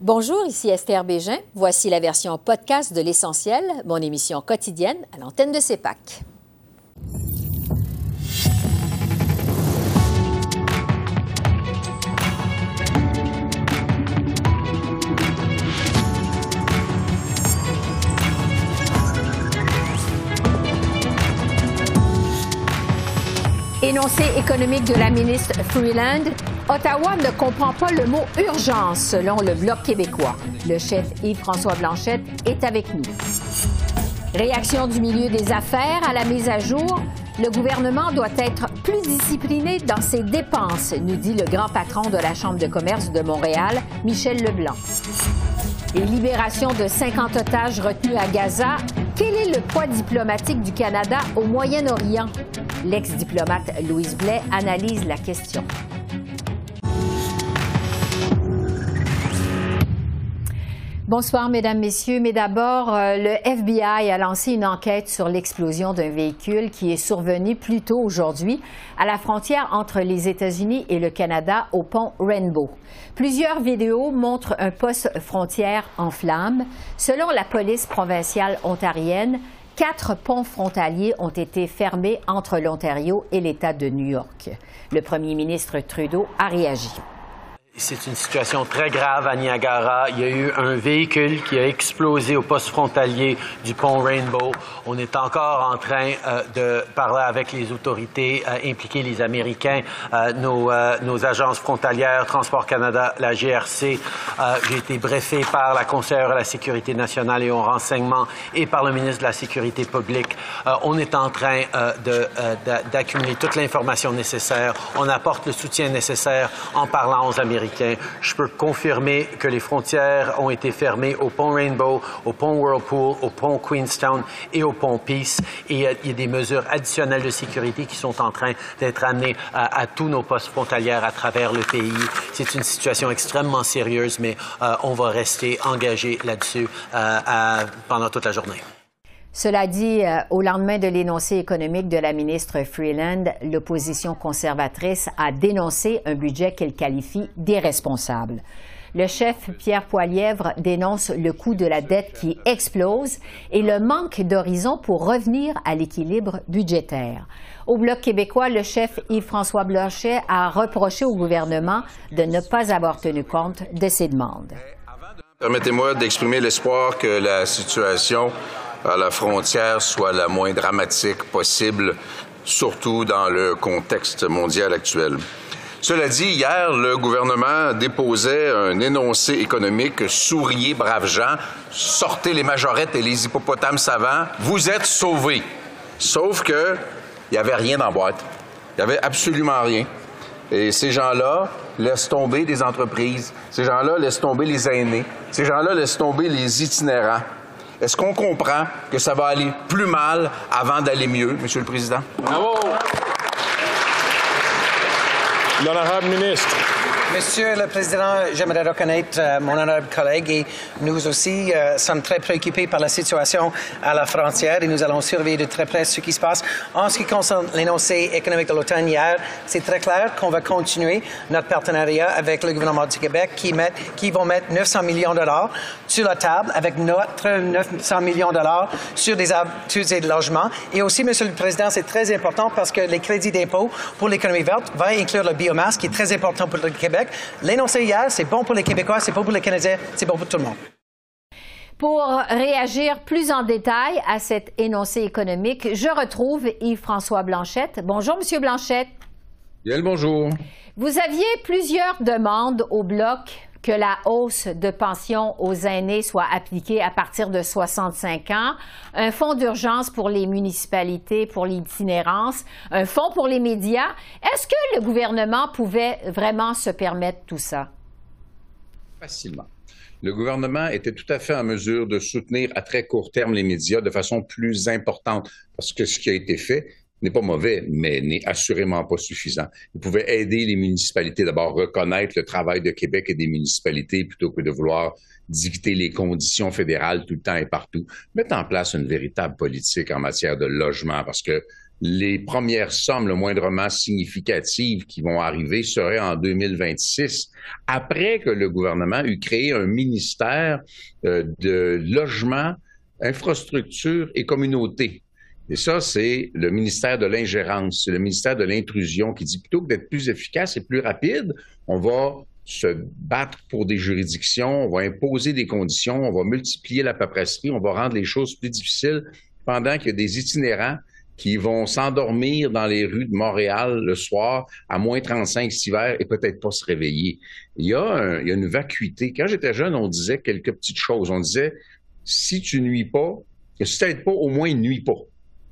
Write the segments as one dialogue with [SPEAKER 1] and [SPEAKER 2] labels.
[SPEAKER 1] Bonjour, ici Esther Bégin. Voici la version podcast de L'Essentiel, mon émission quotidienne à l'antenne de CEPAC. Énoncé économique de la ministre Freeland, Ottawa ne comprend pas le mot urgence selon le Bloc québécois. Le chef Yves-François Blanchette est avec nous. Réaction du milieu des affaires à la mise à jour. Le gouvernement doit être plus discipliné dans ses dépenses, nous dit le grand patron de la Chambre de commerce de Montréal, Michel Leblanc. Et libération de 50 otages retenus à Gaza. Quel est le poids diplomatique du Canada au Moyen-Orient? L'ex-diplomate Louise Blais analyse la question. Bonsoir, Mesdames, Messieurs. Mais d'abord, euh, le FBI a lancé une enquête sur l'explosion d'un véhicule qui est survenu plus tôt aujourd'hui à la frontière entre les États-Unis et le Canada au pont Rainbow. Plusieurs vidéos montrent un poste frontière en flammes. Selon la police provinciale ontarienne, Quatre ponts frontaliers ont été fermés entre l'Ontario et l'État de New York. Le premier ministre Trudeau a réagi.
[SPEAKER 2] C'est une situation très grave à Niagara. Il y a eu un véhicule qui a explosé au poste frontalier du pont Rainbow. On est encore en train euh, de parler avec les autorités, euh, impliquer les Américains, euh, nos, nos, agences frontalières, Transport Canada, la GRC. J'ai été brefé par la conseillère à la sécurité nationale et au renseignement et par le ministre de la Sécurité publique. on est en train d'accumuler toute l'information nécessaire. On apporte le soutien nécessaire en parlant aux Américains je peux confirmer que les frontières ont été fermées au pont Rainbow, au pont Whirlpool, au pont Queenstown et au pont Peace. Et il y a des mesures additionnelles de sécurité qui sont en train d'être amenées à, tous nos postes frontalières à travers le pays. C'est une situation extrêmement sérieuse, mais euh, on va rester engagé là-dessus euh, pendant toute la journée.
[SPEAKER 1] Cela dit, euh, au lendemain de l'énoncé économique de la ministre Freeland, l'opposition conservatrice a dénoncé un budget qu'elle qualifie d'irresponsable. Le chef Pierre Poilièvre dénonce le coût de la dette qui explose et le manque d'horizon pour revenir à l'équilibre budgétaire. Au Bloc québécois, le chef Yves-François Blanchet a reproché au gouvernement de ne pas avoir tenu compte de ses demandes.
[SPEAKER 3] Permettez-moi d'exprimer l'espoir que la situation à la frontière soit la moins dramatique possible, surtout dans le contexte mondial actuel. Cela dit, hier, le gouvernement déposait un énoncé économique Souriez, braves gens, sortez les majorettes et les hippopotames savants, vous êtes sauvés. Sauf que il n'y avait rien dans boîte. Il n'y avait absolument rien. Et ces gens-là laissent tomber des entreprises. Ces gens-là laissent tomber les aînés. Ces gens-là laissent tomber les itinérants. Est-ce qu'on comprend que ça va aller plus mal avant d'aller mieux, Monsieur le Président?
[SPEAKER 4] Bravo! L'honorable ministre.
[SPEAKER 5] Monsieur le Président, j'aimerais reconnaître euh, mon honorable collègue et nous aussi euh, sommes très préoccupés par la situation à la frontière et nous allons surveiller de très près ce qui se passe. En ce qui concerne l'énoncé économique de l'automne hier, c'est très clair qu'on va continuer notre partenariat avec le gouvernement du Québec qui, met, qui vont mettre 900 millions de dollars sur la table avec notre 900 millions de dollars sur des habitudes et de logement. Et aussi, Monsieur le Président, c'est très important parce que les crédits d'impôt pour l'économie verte vont inclure le biomasse qui est très important pour le Québec L'énoncé hier, c'est bon pour les Québécois, c'est bon pour les Canadiens, c'est bon pour tout le monde.
[SPEAKER 1] Pour réagir plus en détail à cet énoncé économique, je retrouve Yves-François Blanchette. Bonjour, Monsieur Blanchette.
[SPEAKER 6] Bien, bonjour.
[SPEAKER 1] Vous aviez plusieurs demandes au Bloc que la hausse de pension aux aînés soit appliquée à partir de 65 ans, un fonds d'urgence pour les municipalités pour l'itinérance, un fonds pour les médias. Est-ce que le gouvernement pouvait vraiment se permettre tout ça?
[SPEAKER 6] Facilement. Le gouvernement était tout à fait en mesure de soutenir à très court terme les médias de façon plus importante parce que ce qui a été fait, n'est pas mauvais, mais n'est assurément pas suffisant. Il pouvait aider les municipalités, d'abord reconnaître le travail de Québec et des municipalités plutôt que de vouloir dicter les conditions fédérales tout le temps et partout. Mettre en place une véritable politique en matière de logement parce que les premières sommes le moindrement significatives qui vont arriver seraient en 2026, après que le gouvernement eut créé un ministère euh, de logement, infrastructure et communauté. Et ça, c'est le ministère de l'ingérence, c'est le ministère de l'intrusion qui dit plutôt que d'être plus efficace et plus rapide, on va se battre pour des juridictions, on va imposer des conditions, on va multiplier la paperasserie, on va rendre les choses plus difficiles pendant qu'il y a des itinérants qui vont s'endormir dans les rues de Montréal le soir à moins 35 cet et peut-être pas se réveiller. Il y, a il y a une vacuité. Quand j'étais jeune, on disait quelques petites choses. On disait, si tu nuis pas, si tu n'aides pas, au moins nuis pas.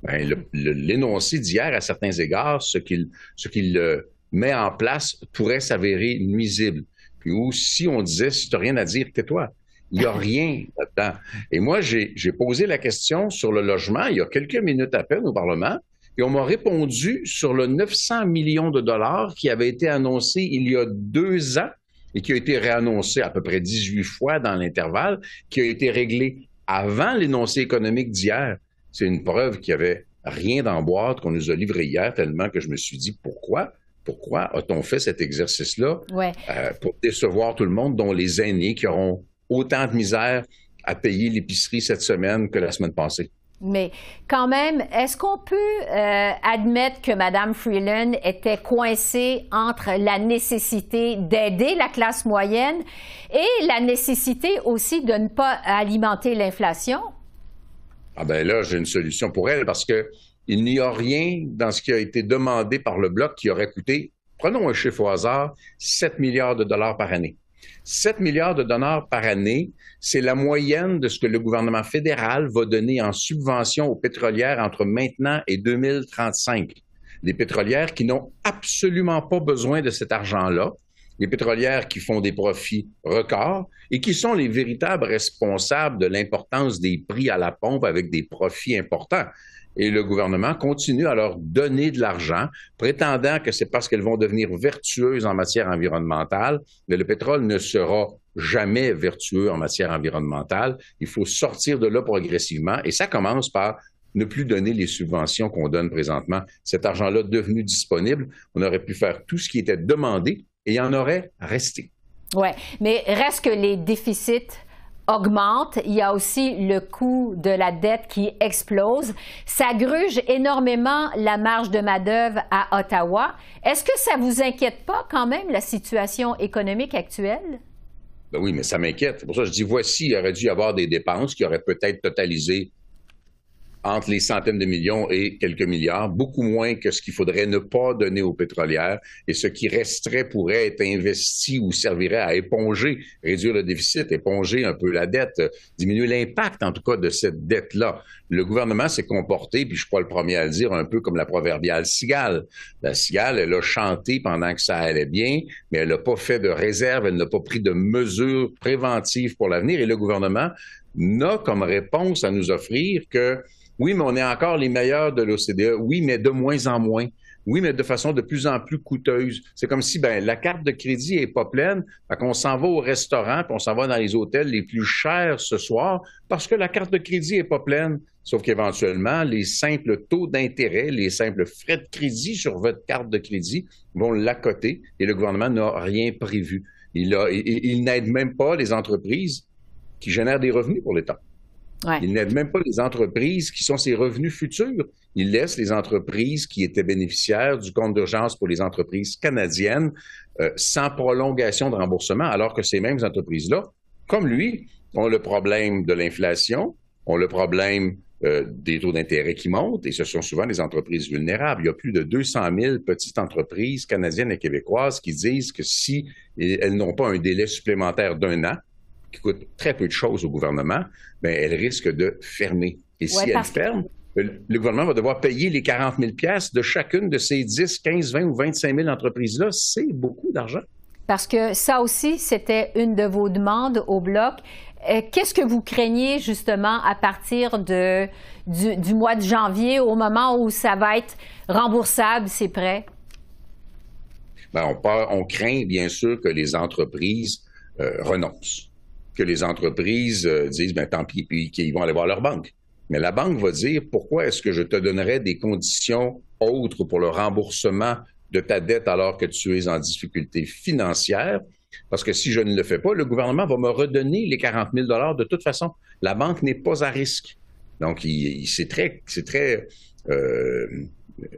[SPEAKER 6] Ben, l'énoncé d'hier, à certains égards, ce qu'il ce qu'il euh, met en place pourrait s'avérer nuisible. Puis ou si on disait, si tu n'as rien à dire, tais-toi. Il n'y a rien là-dedans. Et moi, j'ai posé la question sur le logement il y a quelques minutes à peine au Parlement, et on m'a répondu sur le 900 millions de dollars qui avait été annoncé il y a deux ans et qui a été réannoncé à peu près 18 fois dans l'intervalle, qui a été réglé avant l'énoncé économique d'hier. C'est une preuve qu'il n'y avait rien dans boîte qu'on nous a livré hier, tellement que je me suis dit pourquoi? Pourquoi a-t-on fait cet exercice-là? Euh, pour décevoir tout le monde, dont les aînés qui auront autant de misère à payer l'épicerie cette semaine que la semaine passée?
[SPEAKER 1] Mais quand même, est-ce qu'on peut euh, admettre que Mme Freeland était coincée entre la nécessité d'aider la classe moyenne et la nécessité aussi de ne pas alimenter l'inflation?
[SPEAKER 6] Ah ben là, j'ai une solution pour elle parce que il n'y a rien dans ce qui a été demandé par le Bloc qui aurait coûté, prenons un chiffre au hasard, 7 milliards de dollars par année. 7 milliards de dollars par année, c'est la moyenne de ce que le gouvernement fédéral va donner en subvention aux pétrolières entre maintenant et 2035. Les pétrolières qui n'ont absolument pas besoin de cet argent-là, les pétrolières qui font des profits records et qui sont les véritables responsables de l'importance des prix à la pompe avec des profits importants et le gouvernement continue à leur donner de l'argent, prétendant que c'est parce qu'elles vont devenir vertueuses en matière environnementale, mais le pétrole ne sera jamais vertueux en matière environnementale. Il faut sortir de là progressivement et ça commence par ne plus donner les subventions qu'on donne présentement. Cet argent-là devenu disponible, on aurait pu faire tout ce qui était demandé et il y en aurait resté.
[SPEAKER 1] Oui, mais reste que les déficits augmente. Il y a aussi le coût de la dette qui explose. Ça gruge énormément la marge de main-d'œuvre à Ottawa. Est-ce que ça vous inquiète pas quand même la situation économique actuelle?
[SPEAKER 6] Ben oui, mais ça m'inquiète. Pour ça, je dis voici, il aurait dû y avoir des dépenses qui auraient peut-être totalisé entre les centaines de millions et quelques milliards, beaucoup moins que ce qu'il faudrait ne pas donner aux pétrolières et ce qui resterait pourrait être investi ou servirait à éponger, réduire le déficit, éponger un peu la dette, diminuer l'impact en tout cas de cette dette-là. Le gouvernement s'est comporté, puis je suis pas le premier à le dire, un peu comme la proverbiale cigale. La cigale, elle a chanté pendant que ça allait bien, mais elle n'a pas fait de réserve, elle n'a pas pris de mesures préventives pour l'avenir et le gouvernement n'a comme réponse à nous offrir que oui, mais on est encore les meilleurs de l'OCDE. Oui, mais de moins en moins. Oui, mais de façon de plus en plus coûteuse. C'est comme si ben, la carte de crédit est pas pleine, qu'on s'en va au restaurant, puis on s'en va dans les hôtels les plus chers ce soir parce que la carte de crédit est pas pleine. Sauf qu'éventuellement, les simples taux d'intérêt, les simples frais de crédit sur votre carte de crédit vont l'accoter et le gouvernement n'a rien prévu. Il, il n'aide même pas les entreprises qui génèrent des revenus pour l'État. Il n'aide même pas les entreprises qui sont ses revenus futurs. Il laisse les entreprises qui étaient bénéficiaires du compte d'urgence pour les entreprises canadiennes euh, sans prolongation de remboursement, alors que ces mêmes entreprises-là, comme lui, ont le problème de l'inflation, ont le problème euh, des taux d'intérêt qui montent, et ce sont souvent des entreprises vulnérables. Il y a plus de 200 000 petites entreprises canadiennes et québécoises qui disent que si elles n'ont pas un délai supplémentaire d'un an, qui coûte très peu de choses au gouvernement, bien, elle risque de fermer. Et si elle ferme, le gouvernement va devoir payer les 40 000 de chacune de ces 10, 15, 20 ou 25 000 entreprises-là. C'est beaucoup d'argent.
[SPEAKER 1] Parce que ça aussi, c'était une de vos demandes au Bloc. Euh, qu'est-ce que vous craignez justement à partir de, du, mois de janvier, au moment où ça va être remboursable, ces prêts?
[SPEAKER 6] Bien, on, on, craint bien sûr que les entreprises euh, renoncent que les entreprises euh, disent, ben tant pis, puis qu'ils vont aller voir leur banque. Mais la banque va dire pourquoi est-ce que je te donnerais des conditions autres pour le remboursement de ta dette alors que tu es en difficulté financière? Parce que si je ne le fais pas, le gouvernement va me redonner les 40 000 de toute façon. La banque n'est pas à risque. Donc, c'est très, c'est très euh,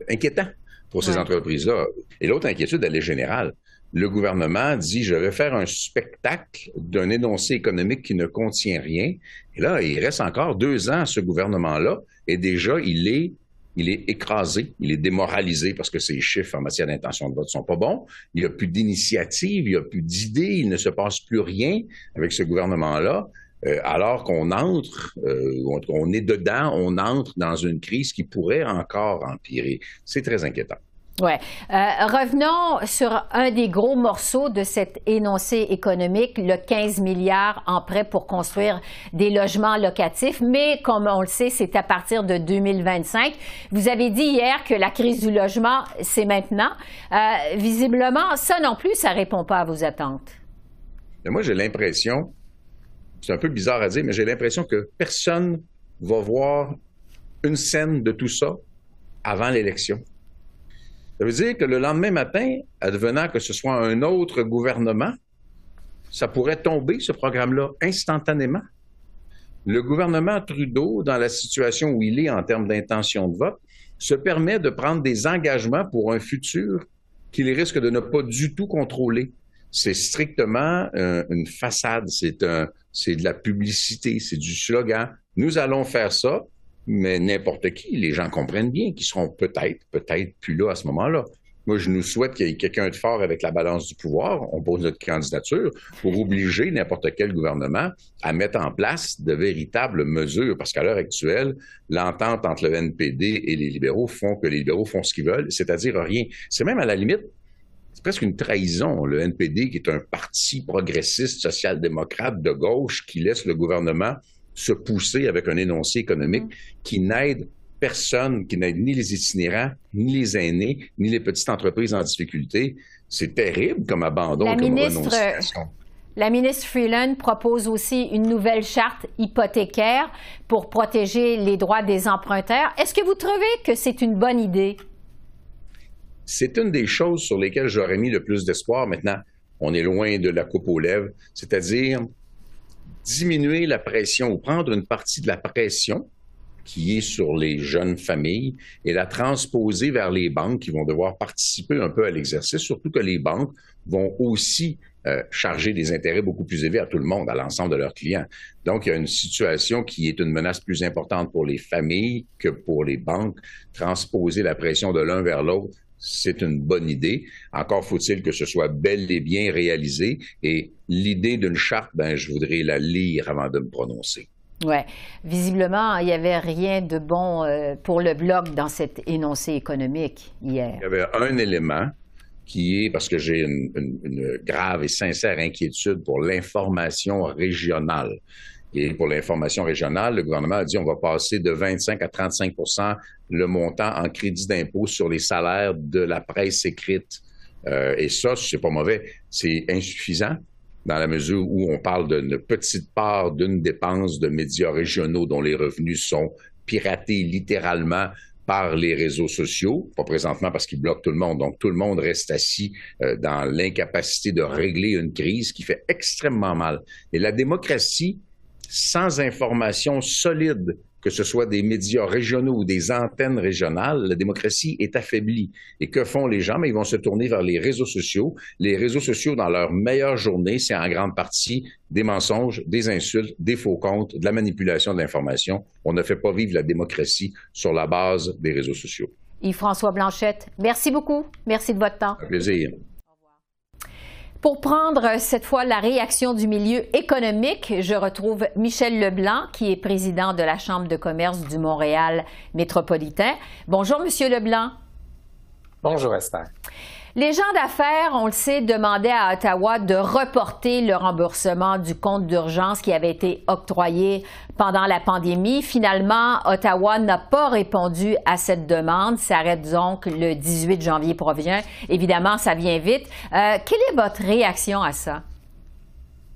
[SPEAKER 6] inquiétant pour ces entreprises-là. Et l'autre inquiétude, elle est générale. Le gouvernement dit, je vais faire un spectacle d'un énoncé économique qui ne contient rien. Et là, il reste encore deux ans à ce gouvernement-là, et déjà, il est il est écrasé, il est démoralisé parce que ses chiffres en matière d'intention de vote sont pas bons. Il n'y a plus d'initiative, il n'y a plus d'idées, il ne se passe plus rien avec ce gouvernement-là. Euh, alors qu'on entre, euh, on est dedans, on entre dans une crise qui pourrait encore empirer. C'est très inquiétant.
[SPEAKER 1] Ouais. Euh, revenons sur un des gros morceaux de cet énoncé économique, le 15 milliards en prêt pour construire des logements locatifs. Mais comme on le sait, c'est à partir de 2025. Vous avez dit hier que la crise du logement, c'est maintenant. Euh, visiblement, ça non plus, ça répond pas à vos attentes.
[SPEAKER 6] moi, j'ai l'impression, c'est un peu bizarre à dire, mais j'ai l'impression que personne va voir une scène de tout ça avant l'élection. Ça veut dire que le lendemain matin, advenant que ce soit un autre gouvernement, ça pourrait tomber, ce programme-là, instantanément. Le gouvernement Trudeau, dans la situation où il est en termes d'intention de vote, se permet de prendre des engagements pour un futur qu'il risque de ne pas du tout contrôler. C'est strictement euh, une façade, c'est de la publicité, c'est du slogan. Nous allons faire ça, mais n'importe qui, les gens comprennent bien qu'ils seront peut-être, peut-être plus là à ce moment-là. Moi, je nous souhaite qu'il y ait quelqu'un de fort avec la balance du pouvoir. On pose notre candidature pour obliger n'importe quel gouvernement à mettre en place de véritables mesures. Parce qu'à l'heure actuelle, l'entente entre le NPD et les libéraux font que les libéraux font ce qu'ils veulent, c'est-à-dire rien. C'est même à la limite, c'est presque une trahison. Le NPD, qui est un parti progressiste, social-démocrate de gauche, qui laisse le gouvernement se pousser avec un énoncé économique qui n'aide personne, qui n'aide ni les itinérants, ni les aînés, ni les petites entreprises en difficulté. C'est terrible comme abandon,
[SPEAKER 1] la
[SPEAKER 6] comme
[SPEAKER 1] ministre, La ministre Freeland propose aussi une nouvelle charte hypothécaire pour protéger les droits des emprunteurs. Est-ce que vous trouvez que c'est une bonne idée?
[SPEAKER 6] C'est une des choses sur lesquelles j'aurais mis le plus d'espoir. Maintenant, on est loin de la coupe aux lèvres, c'est-à-dire diminuer la pression ou prendre une partie de la pression qui est sur les jeunes familles et la transposer vers les banques qui vont devoir participer un peu à l'exercice, surtout que les banques vont aussi euh, charger des intérêts beaucoup plus élevés à tout le monde, à l'ensemble de leurs clients. Donc, il y a une situation qui est une menace plus importante pour les familles que pour les banques. Transposer la pression de l'un vers l'autre, c'est une bonne idée. Encore faut-il que ce soit bel et bien réalisé. Et l'idée d'une charte, ben, je voudrais la lire avant de me prononcer.
[SPEAKER 1] Oui. Visiblement, il n'y avait rien de bon euh, pour le Bloc dans cet énoncé économique hier.
[SPEAKER 6] Il y avait un élément qui est, parce que j'ai une, une grave et sincère inquiétude pour l'information régionale. Et pour l'information régionale, le gouvernement a dit on va passer de 25 à 35% le montant en crédit d'impôt sur les salaires de la presse écrite. Euh, et ça, c'est pas mauvais. C'est insuffisant dans la mesure où on parle d'une petite part d'une dépense de médias régionaux dont les revenus sont piratés littéralement par les réseaux sociaux, pas présentement parce qu'ils bloquent tout le monde. Donc, tout le monde reste assis euh, dans l'incapacité de régler une crise qui fait extrêmement mal. Et la démocratie, sans information solide, que ce soit des médias régionaux ou des antennes régionales, la démocratie est affaiblie. Et que font les gens? Mais ils vont se tourner vers les réseaux sociaux. Les réseaux sociaux, dans leur meilleure journée, c'est en grande partie des mensonges, des insultes, des faux comptes, de la manipulation de l'information. On ne fait pas vivre la démocratie sur la base des réseaux sociaux.
[SPEAKER 1] Yves-François Blanchette, merci beaucoup. Merci de votre temps.
[SPEAKER 6] Un plaisir.
[SPEAKER 1] Pour prendre cette fois la réaction du milieu économique, je retrouve Michel Leblanc, qui est président de la Chambre de commerce du Montréal métropolitain. Bonjour, Monsieur Leblanc.
[SPEAKER 7] Bonjour, Esther.
[SPEAKER 1] Les gens d'affaires, on le sait, demandaient à Ottawa de reporter le remboursement du compte d'urgence qui avait été octroyé pendant la pandémie. Finalement, Ottawa n'a pas répondu à cette demande. Ça arrête donc le 18 janvier prochain. Évidemment, ça vient vite. Euh, quelle est votre réaction à ça?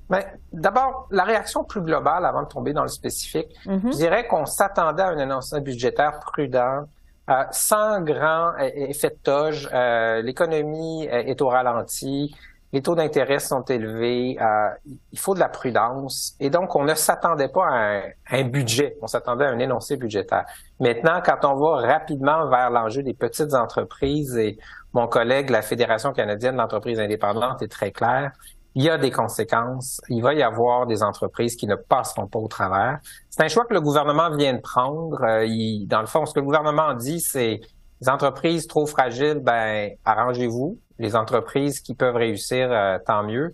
[SPEAKER 7] Mais d'abord, la réaction plus globale avant de tomber dans le spécifique,
[SPEAKER 1] Mhm.
[SPEAKER 7] je dirais qu'on s'attendait à un énoncé budgétaire prudent, euh, sans grand e- effet de toge. Euh, L'économie euh, est au ralenti, les taux d'intérêt sont élevés, euh, il faut de la prudence. Et donc, on ne s'attendait pas à un, à un budget, on s'attendait à un énoncé budgétaire. Maintenant, quand on va rapidement vers l'enjeu des petites entreprises, et mon collègue, la Fédération canadienne d'entreprises indépendantes, est très clair, il y a des conséquences. Il va y avoir des entreprises qui ne passeront pas au travers. C'est un choix que le gouvernement vient de prendre. Euh, il- dans le fond, ce que le gouvernement dit, c'est les entreprises trop fragiles, ben arrangez-vous. Les entreprises qui peuvent réussir, euh, tant mieux.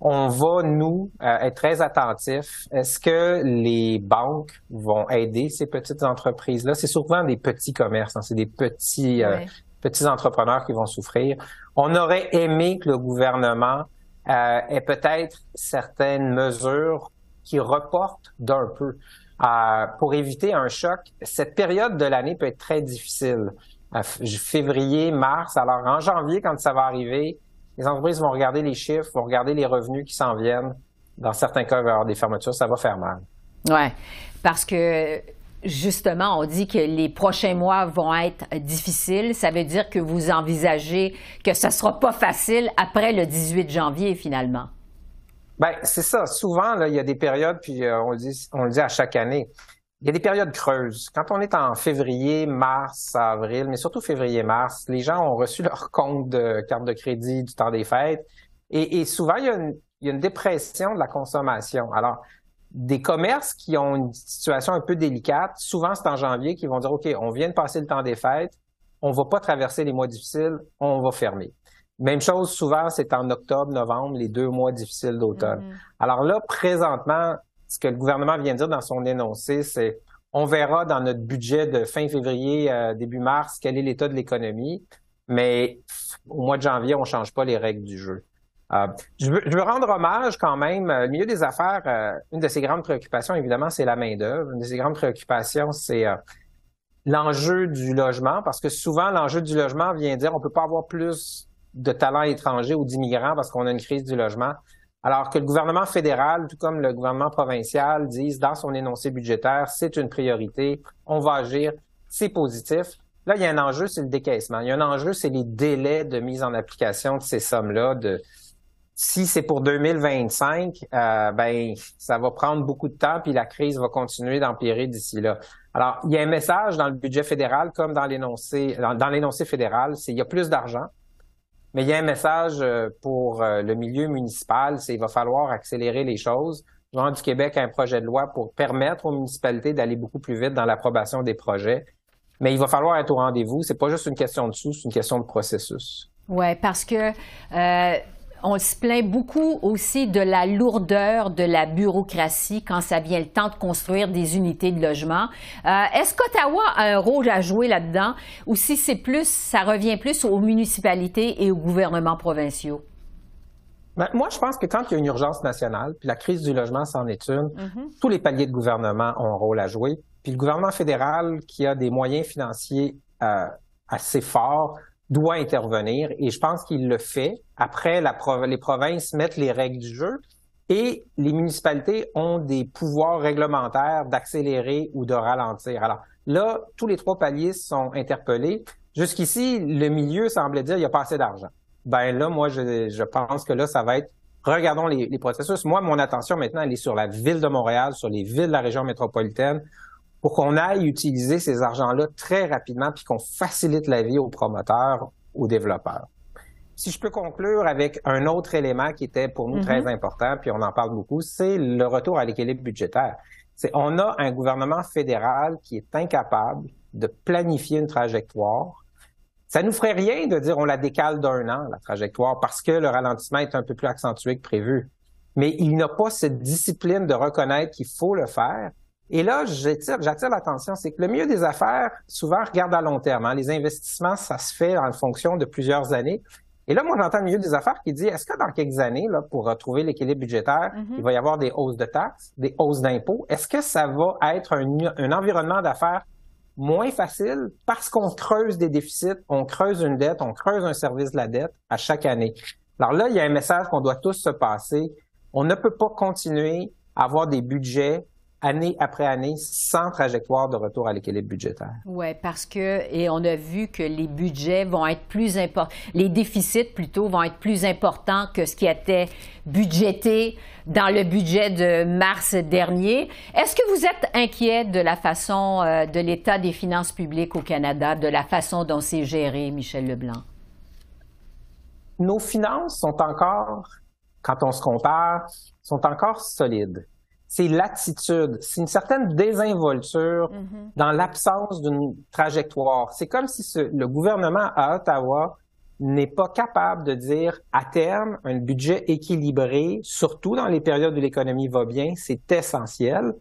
[SPEAKER 7] On va, nous, euh, être très attentifs. Est-ce que les banques vont aider ces petites entreprises-là? C'est souvent des petits commerces, hein, c'est des petits, euh,
[SPEAKER 1] Ouais.
[SPEAKER 7] petits entrepreneurs qui vont souffrir. On aurait aimé que le gouvernement euh, ait peut-être certaines mesures qui reportent d'un peu euh, pour éviter un choc. Cette période de l'année peut être très difficile. Euh, février, mars. Alors en janvier, quand ça va arriver, les entreprises vont regarder les chiffres, vont regarder les revenus qui s'en viennent. Dans certains cas, il va y avoir des fermetures, ça va faire mal.
[SPEAKER 1] Oui, parce que justement, on dit que les prochains mois vont être difficiles. Ça veut dire que vous envisagez que ce ne sera pas facile après le 18 janvier, finalement.
[SPEAKER 7] Ben, c'est ça. Souvent, il y a des périodes, puis euh, on, le dit, à chaque année, il y a des périodes creuses. Quand on est en février, mars, avril, mais surtout février-mars, les gens ont reçu leur compte de carte de crédit du temps des fêtes. Et, souvent, une, il y a une dépression de la consommation. Alors, des commerces qui ont une situation un peu délicate, souvent c'est en janvier qu'ils vont dire, OK, on vient de passer le temps des fêtes, on va pas traverser les mois difficiles, on va fermer. Même chose, souvent, c'est en octobre, novembre, les deux mois difficiles d'automne. Alors là, présentement, ce que le gouvernement vient de dire dans son énoncé, c'est on verra dans notre budget de fin février, euh, début mars, quel est l'état de l'économie, mais au mois de janvier, on change pas les règles du jeu. Euh, je, veux, je veux rendre hommage quand même. euh, Le milieu des affaires, euh, une de ses grandes préoccupations, évidemment, c'est la main-d'œuvre. Une de ses grandes préoccupations, c'est euh, l'enjeu du logement, parce que souvent, l'enjeu du logement vient dire on peut pas avoir plus de talents étrangers ou d'immigrants parce qu'on a une crise du logement. Alors que le gouvernement fédéral, tout comme le gouvernement provincial, disent dans son énoncé budgétaire, c'est une priorité, on va agir, c'est positif. Là, il y a un enjeu, c'est le décaissement. Il y a un enjeu, c'est les délais de mise en application de ces sommes-là. De si c'est pour 2025, euh, ben ça va prendre beaucoup de temps, puis la crise va continuer d'empirer d'ici là. Alors, il y a un message dans le budget fédéral comme dans l'énoncé dans, l'énoncé fédéral, c'est il y a plus d'argent, mais il y a un message euh, pour euh, le milieu municipal, c'est il va falloir accélérer les choses. Gouvernement du Québec a un projet de loi pour permettre aux municipalités d'aller beaucoup plus vite dans l'approbation des projets. Mais il va falloir être au rendez-vous. C'est pas juste une question de sous, c'est une question de processus.
[SPEAKER 1] Oui, parce que euh, on se plaint beaucoup aussi de la lourdeur de la bureaucratie quand ça vient le temps de construire des unités de logement. Euh, Est-ce qu'Ottawa a un rôle à jouer là-dedans ou si c'est plus, ça revient plus aux municipalités et aux gouvernements provinciaux?
[SPEAKER 7] Ben, moi, je pense que quand il y a une urgence nationale, puis la crise du logement c'en est une, tous les paliers de gouvernement ont un rôle à jouer. Puis le gouvernement fédéral, qui a des moyens financiers euh, assez forts, doit intervenir et je pense qu'il le fait. Après, les provinces mettent les règles du jeu et les municipalités ont des pouvoirs réglementaires d'accélérer ou de ralentir. Alors là, tous les trois paliers sont interpellés. Jusqu'ici, le milieu semblait dire il n'y a pas assez d'argent. Ben là, moi, je, je, pense que là, ça va être regardons les, les processus. Moi, mon attention maintenant, elle est sur la ville de Montréal, sur les villes de la région métropolitaine pour qu'on aille utiliser ces argents-là très rapidement puis qu'on facilite la vie aux promoteurs, aux développeurs. Si je peux conclure avec un autre élément qui était pour nous mm -hmm. très important, puis on en parle beaucoup, c'est le retour à l'équilibre budgétaire. C'est on a un gouvernement fédéral qui est incapable de planifier une trajectoire. Ça nous ferait rien de dire on la décale d'un an, la trajectoire, parce que le ralentissement est un peu plus accentué que prévu. Mais il n'a pas cette discipline de reconnaître qu'il faut le faire et là, j'attire l'attention, c'est que le milieu des affaires, souvent, regarde à long terme. Hein. Les investissements, ça se fait en fonction de plusieurs années. Et là, moi, j'entends le milieu des affaires qui dit, est-ce que dans quelques années, là, pour retrouver l'équilibre budgétaire, mm -hmm. il va y avoir des hausses de taxes, des hausses d'impôts? Est-ce que ça va être un, un environnement d'affaires moins facile parce qu'on creuse des déficits, on creuse une dette, on creuse un service de la dette à chaque année? Alors là, il y a un message qu'on doit tous se passer. On ne peut pas continuer à avoir des budgets année après année sans trajectoire de retour à l'équilibre budgétaire.
[SPEAKER 1] Oui, parce que, et on a vu que les budgets vont être plus importants, les déficits plutôt vont être plus importants que ce qui était budgété dans le budget de mars dernier. Est-ce que vous êtes inquiet de la façon euh, de l'état des finances publiques au Canada, de la façon dont c'est géré, Michel Leblanc?
[SPEAKER 7] Nos finances sont encore, quand on se compare, sont encore solides c'est l'attitude, c'est une certaine désinvolture mm-hmm. dans l'absence d'une trajectoire. C'est comme si le gouvernement à Ottawa n'est pas capable de dire à terme un budget équilibré, surtout dans les périodes où l'économie va bien, c'est essentiel.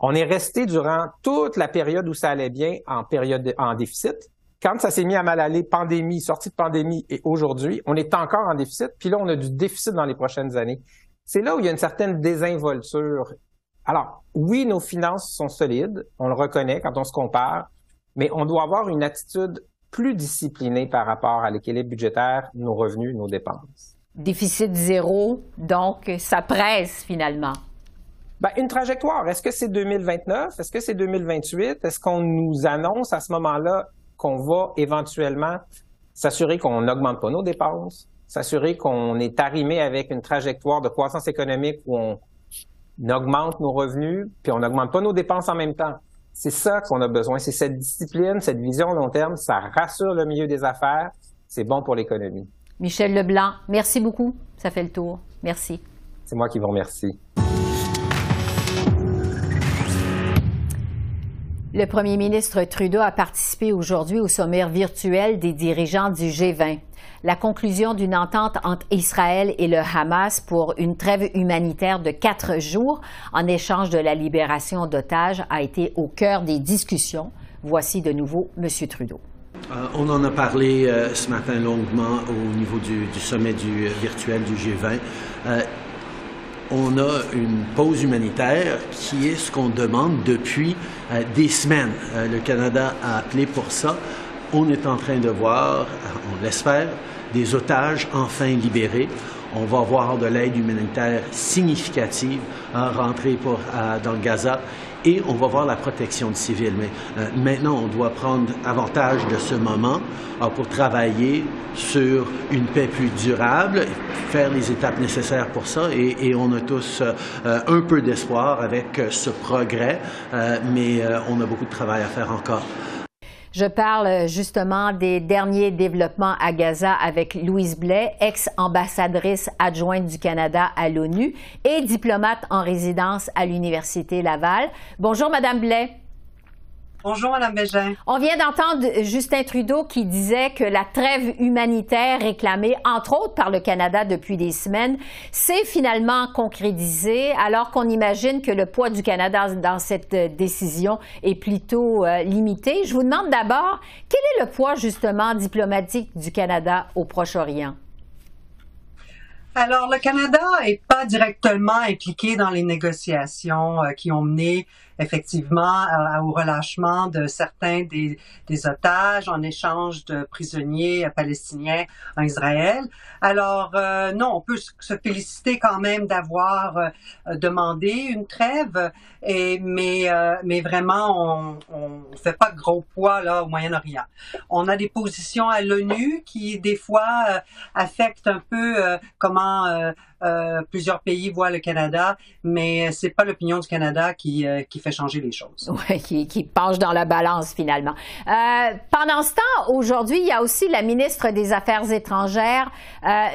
[SPEAKER 7] On est resté durant toute la période où ça allait bien en période en déficit. Quand ça s'est mis à mal aller, pandémie, sortie de pandémie et aujourd'hui, on est encore en déficit. Puis là, on a du déficit dans les prochaines années. C'est là où il y a une certaine désinvolture. Alors, oui, nos finances sont solides, on le reconnaît quand on se compare, mais on doit avoir une attitude plus disciplinée par rapport à l'équilibre budgétaire, nos revenus, nos dépenses.
[SPEAKER 1] Déficit zéro, donc ça presse finalement.
[SPEAKER 7] Ben, une trajectoire. Est-ce que c'est 2029? Est-ce que c'est 2028? Est-ce qu'on nous annonce à ce moment-là qu'on va éventuellement s'assurer qu'on n'augmente pas nos dépenses, s'assurer qu'on est arrimé avec une trajectoire de croissance économique où on augmente nos revenus, puis on n'augmente pas nos dépenses en même temps. C'est ça qu'on a besoin. C'est cette discipline, cette vision long terme. Ça rassure le milieu des affaires. C'est bon pour l'économie.
[SPEAKER 1] Michel Leblanc, merci beaucoup. Ça fait le tour. Merci.
[SPEAKER 7] C'est moi qui vous remercie.
[SPEAKER 1] Le premier ministre Trudeau a participé aujourd'hui au sommet virtuel des dirigeants du G20 la conclusion d'une entente entre Israël et le Hamas pour une trêve humanitaire de quatre jours en échange de la libération d'otages a été au cœur des discussions. Voici de nouveau M. Trudeau.
[SPEAKER 2] Euh, on en a parlé euh, ce matin longuement au niveau du, sommet du, euh, virtuel du G20 on a une pause humanitaire qui est ce qu'on demande depuis des semaines. le Canada a appelé pour ça. On est en train de voir, on l'espère, des otages enfin libérés. On va avoir de l'aide humanitaire significative à rentrer pour, dans Gaza et on va voir la protection de civils. Mais euh, maintenant, on doit prendre avantage de ce moment euh, pour travailler sur une paix plus durable, faire les étapes nécessaires pour ça. Et, on a tous euh, un peu d'espoir avec ce progrès, mais on a beaucoup de travail à faire encore.
[SPEAKER 1] Je parle euh, justement des derniers développements à Gaza avec Louise Blais, ex-ambassadrice adjointe du Canada à l'ONU et diplomate en résidence à l'Université Laval. Bonjour, Madame Blais.
[SPEAKER 8] Bonjour, Mme Bégin.
[SPEAKER 1] On vient d'entendre Justin Trudeau qui disait que la trêve humanitaire réclamée, entre autres par le Canada depuis des semaines, s'est finalement concrétisée, alors qu'on imagine que le poids du Canada dans cette décision est plutôt euh, limité. Je vous demande d'abord, quel est le poids justement diplomatique du Canada au Proche-Orient?
[SPEAKER 8] Alors, le Canada n'est pas directement impliqué dans les négociations euh, qui ont mené effectivement au relâchement de certains des, otages en échange de prisonniers palestiniens en Israël. Alors euh, non, on peut se féliciter quand même d'avoir euh, demandé une trêve, mais euh, mais vraiment on, on fait pas gros poids là au Moyen-Orient. On a des positions à l'ONU qui des fois affectent un peu comment euh, plusieurs pays voient le Canada, mais c'est pas l'opinion du Canada euh, qui changer les choses.
[SPEAKER 1] Oui, qui, penche dans la balance finalement. Euh, pendant ce temps, aujourd'hui, il y a aussi la ministre des Affaires étrangères,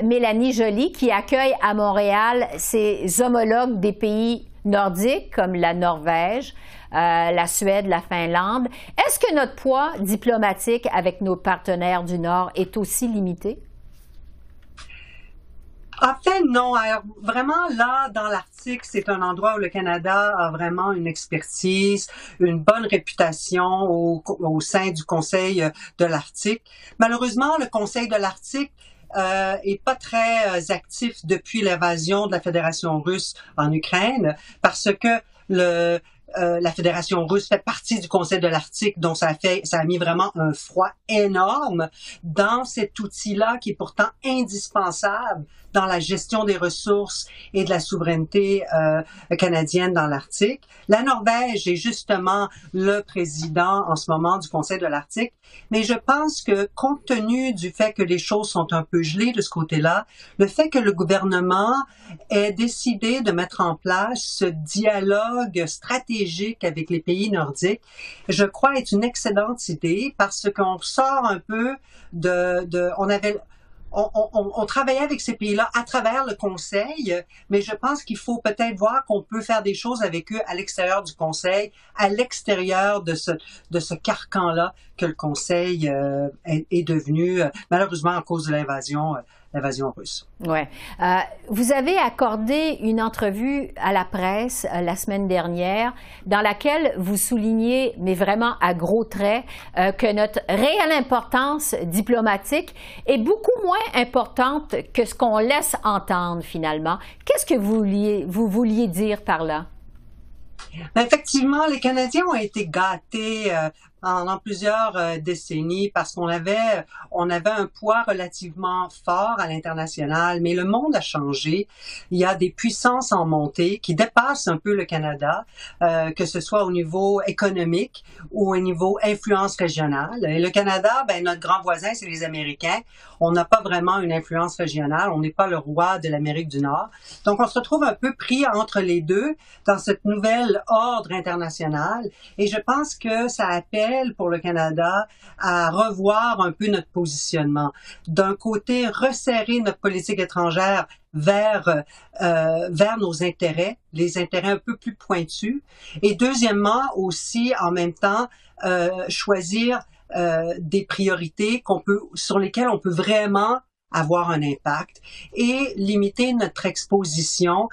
[SPEAKER 1] Mélanie Joly, qui accueille à Montréal ses homologues des pays nordiques comme la Norvège, la Suède, la Finlande. Est-ce que notre poids diplomatique avec nos partenaires du Nord est aussi limité?
[SPEAKER 8] En fait, non. vraiment, là, dans l'Arctique, c'est un endroit où le Canada a vraiment une expertise, une bonne réputation au, au sein du Conseil de l'Arctique. Malheureusement, le Conseil de l'Arctique euh, est pas très euh, actif depuis l'invasion de la Fédération russe en Ukraine parce que le euh, la Fédération russe fait partie du Conseil de l'Arctique, donc ça fait, ça a mis vraiment un froid énorme dans cet outil-là qui est pourtant indispensable. Dans la gestion des ressources et de la souveraineté euh, canadienne dans l'Arctique. La Norvège est justement le président en ce moment du Conseil de l'Arctique, mais je pense que compte tenu du fait que les choses sont un peu gelées de ce côté-là, le fait que le gouvernement ait décidé de mettre en place ce dialogue stratégique avec les pays nordiques, je crois est une excellente idée parce qu'on sort un peu de, de on avait on, travaillait avec ces pays-là à travers le Conseil, mais je pense qu'il faut peut-être voir qu'on peut faire des choses avec eux à l'extérieur du Conseil, à l'extérieur de ce, de ce carcan-là que le Conseil euh, est, devenu, euh, malheureusement à cause de l'invasion euh, l'invasion russe.
[SPEAKER 1] Ouais. Euh, vous avez accordé une entrevue à la presse euh, la semaine dernière dans laquelle vous soulignez, mais vraiment à gros traits, euh, que notre réelle importance diplomatique est beaucoup moins importante que ce qu'on laisse entendre finalement. Qu'est-ce que vous vouliez, vous vouliez dire par là?
[SPEAKER 8] Ben, effectivement, les Canadiens ont été gâtés pendant plusieurs euh, décennies parce qu'on avait on avait un poids relativement fort à l'international, mais le monde a changé. Il y a des puissances en montée qui dépassent un peu le Canada, euh, que ce soit au niveau économique ou au niveau influence régionale. Et le Canada, ben notre grand voisin, c'est les Américains. On n'a pas vraiment une influence régionale. On n'est pas le roi de l'Amérique du Nord. Donc on se retrouve un peu pris entre les deux dans cette nouvelle ordre international. Et je pense que ça appelle pour le Canada à revoir un peu notre positionnement. D'un côté, resserrer notre politique étrangère vers euh, vers nos intérêts, les intérêts un peu plus pointus, et deuxièmement aussi en même temps euh, choisir euh, des priorités qu'on peut sur lesquelles on peut vraiment avoir un impact et limiter notre exposition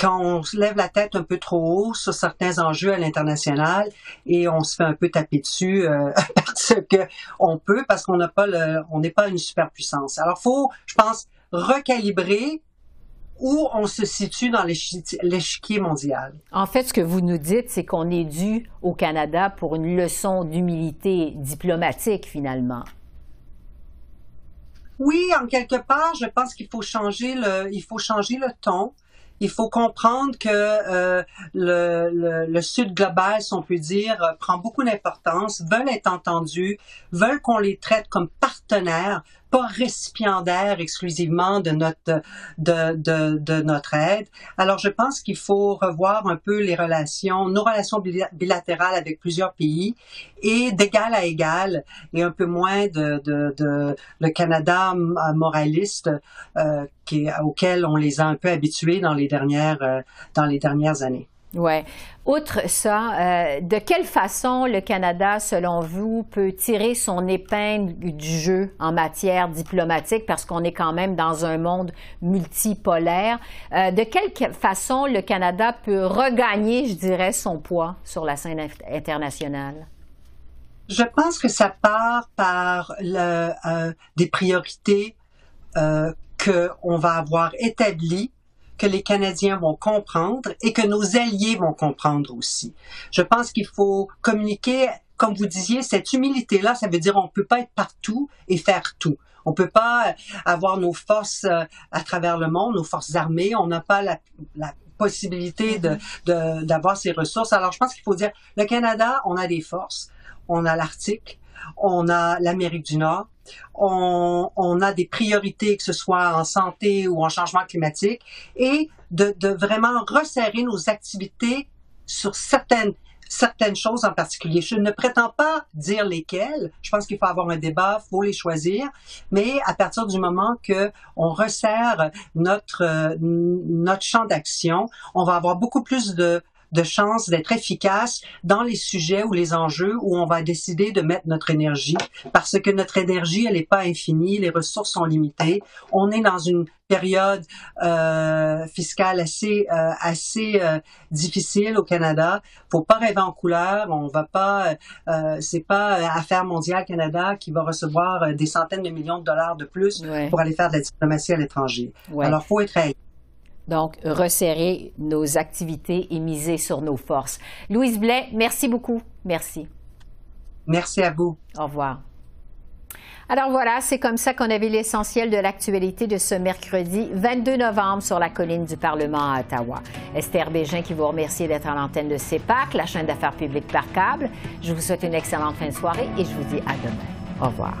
[SPEAKER 8] quand on se lève la tête un peu trop haut sur certains enjeux à l'international et on se fait un peu taper dessus euh, parce que on peut parce qu'on n'a pas le on n'est pas une superpuissance. Alors faut je pense recalibrer où on se situe dans l'échiquier mondial.
[SPEAKER 1] En fait, ce que vous nous dites, c'est qu'on est dû au Canada pour une leçon d'humilité diplomatique, finalement.
[SPEAKER 8] Oui, en quelque part, je pense qu'il faut changer le, il faut changer le ton il faut comprendre que euh, le, le, le, Sud global, si on peut dire, prend beaucoup d'importance, veulent être entendus, veulent qu'on les traite comme partenaires, pas récipiendaire exclusivement de notre de, de, de notre aide. Alors je pense qu'il faut revoir un peu les relations, nos relations bilatérales avec plusieurs pays et d'égal à égal et un peu moins de, de, de le Canada moraliste euh, qui, auquel on les a un peu habitués dans les dernières euh, dans les dernières années.
[SPEAKER 1] Oui. Outre ça, euh, de quelle façon le Canada, selon vous, peut tirer son épingle du jeu en matière diplomatique, parce qu'on est quand même dans un monde multipolaire, euh, de quelle façon le Canada peut regagner, je dirais, son poids sur la scène internationale?
[SPEAKER 8] Je pense que ça part par euh, des priorités qu'on va avoir établies que les Canadiens vont comprendre et que nos alliés vont comprendre aussi. Je pense qu'il faut communiquer, comme vous disiez, cette humilité-là, ça veut dire on peut pas être partout et faire tout. On peut pas avoir nos forces euh, à travers le monde, nos forces armées. On n'a pas la, la possibilité de, mm-hmm. d'avoir ces ressources. Alors, je pense qu'il faut dire, le Canada, on a des forces. On a l'Arctique, on a l'Amérique du Nord, on, on, a des priorités, que ce soit en santé ou en changement climatique, et de, de vraiment resserrer nos activités sur certaines certaines choses en particulier. Je ne prétends pas dire lesquelles. Je pense qu'il faut avoir un débat, faut les choisir. Mais à partir du moment que on resserre notre notre champ d'action, on va avoir beaucoup plus de de chance d'être efficace dans les sujets ou les enjeux où on va décider de mettre notre énergie parce que notre énergie, elle n'est pas infinie, les ressources sont limitées. On est dans une période euh, fiscale assez euh, assez euh, difficile au Canada. Faut pas rêver en couleur. On va pas. Euh, c'est pas Affaires mondiales Canada qui va recevoir des centaines de millions de dollars de plus pour aller faire de la diplomatie à l'étranger. Ouais. Alors faut être
[SPEAKER 1] donc, resserrer nos activités et miser sur nos forces. Louise Blais, merci beaucoup. Merci.
[SPEAKER 8] Merci à vous.
[SPEAKER 1] Au revoir. Alors voilà, c'est comme ça qu'on a vu l'essentiel de l'actualité de ce mercredi 22 novembre sur la colline du Parlement à Ottawa. Esther Bégin qui vous remercie d'être à l'antenne de CEPAC, la chaîne d'affaires publiques par câble. Je vous souhaite une excellente fin de soirée et je vous dis à demain. Au revoir.